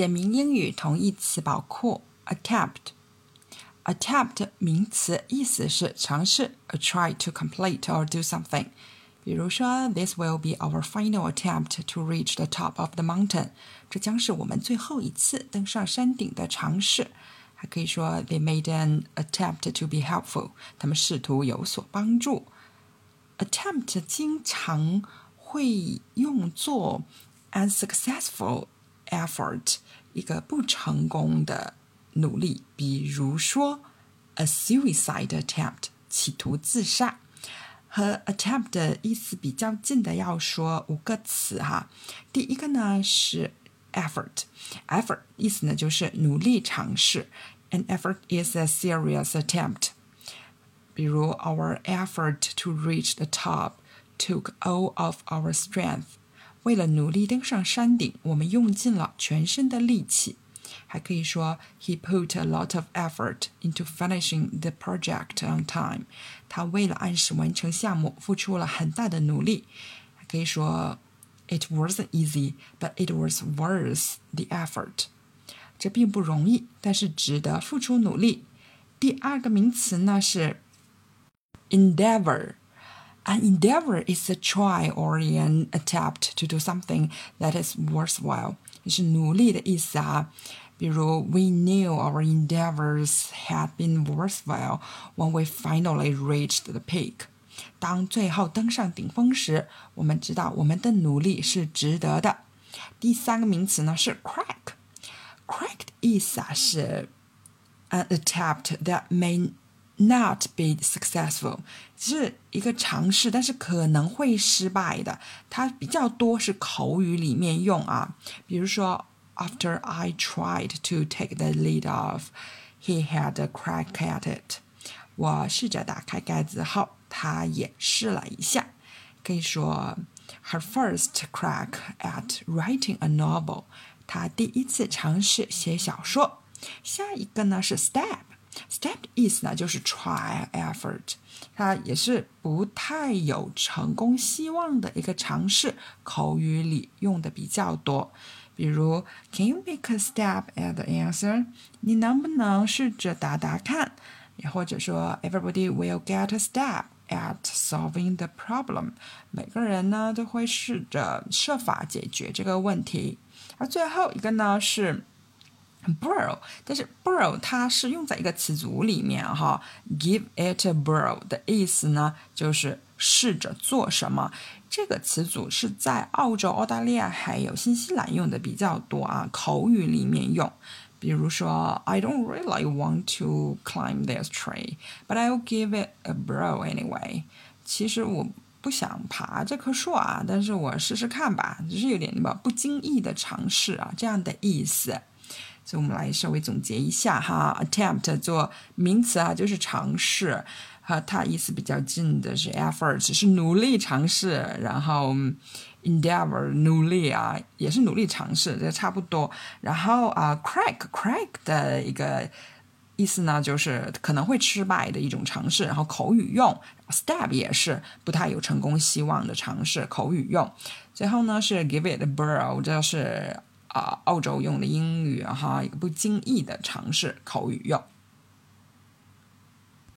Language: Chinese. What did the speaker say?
简明英语同义词宝库 attempt。attempt 名词意思是尝试，a try to complete or do something。比如说，This will be our final attempt to reach the top of the mountain。这将是我们最后一次登上山顶的尝试。还可以说，They made an attempt to be helpful。他们试图有所帮助。attempt 经常会用作 unsuccessful effort。一个不成功的努力，比如说 a suicide attempt 企图自杀，和 attempt 的意思比较近的要说五个词哈。第一个呢是 effort，effort 意思呢就是努力尝试，an effort is a serious attempt。比如 our effort to reach the top took all of our strength。 为了努力登上山顶，我们用尽了全身的力气。还可以说，He put a lot of effort into finishing the project on time。他为了按时完成项目，付出了很大的努力。还可以说，It wasn't easy, but it was worth the effort。这并不容易，但是值得付出努力。第二个名词呢是 endeavor。 An endeavor is a try or an attempt to do something that is worthwhile，也是努力的意思啊。比如，We knew our endeavors had been worthwhile when we finally reached the peak。当最后登上顶峰时，我们知道我们的努力是值得的。第三个名词呢是 crack。crack 的意思啊是 an attempt that may not be successful，是一个尝试，但是可能会失败的。它比较多是口语里面用啊，比如说，After I tried to take the lid off, he had a crack at it。我试着打开盖子后，他也试了一下。可以说，her first crack at writing a novel，她第一次尝试写小说。下一个呢是 step。Step 的意思呢，就是 try effort，它也是不太有成功希望的一个尝试，口语里用的比较多。比如，Can you make a step at the answer？你能不能试着答答看？也或者说，Everybody will get a step at solving the problem。每个人呢都会试着设法解决这个问题。而最后一个呢是。Borrow，但是 borrow 它是用在一个词组里面哈，give it a borrow 的意思呢，就是试着做什么。这个词组是在澳洲、澳大利亚还有新西兰用的比较多啊，口语里面用。比如说，I don't really want to climb this tree, but I'll give it a borrow anyway。其实我不想爬这棵树啊，但是我试试看吧，只是有点吧不经意的尝试啊，这样的意思。所以我们来稍微总结一下哈，attempt 做名词啊，就是尝试，和它意思比较近的是 effort，是努力尝试，然后 endeavor 努力啊，也是努力尝试，这差不多。然后啊，crack crack 的一个意思呢，就是可能会失败的一种尝试，然后口语用 step 也是不太有成功希望的尝试，口语用。最后呢是 give it a burrow，这是。啊，澳洲用的英语哈，一个不经意的尝试口语用。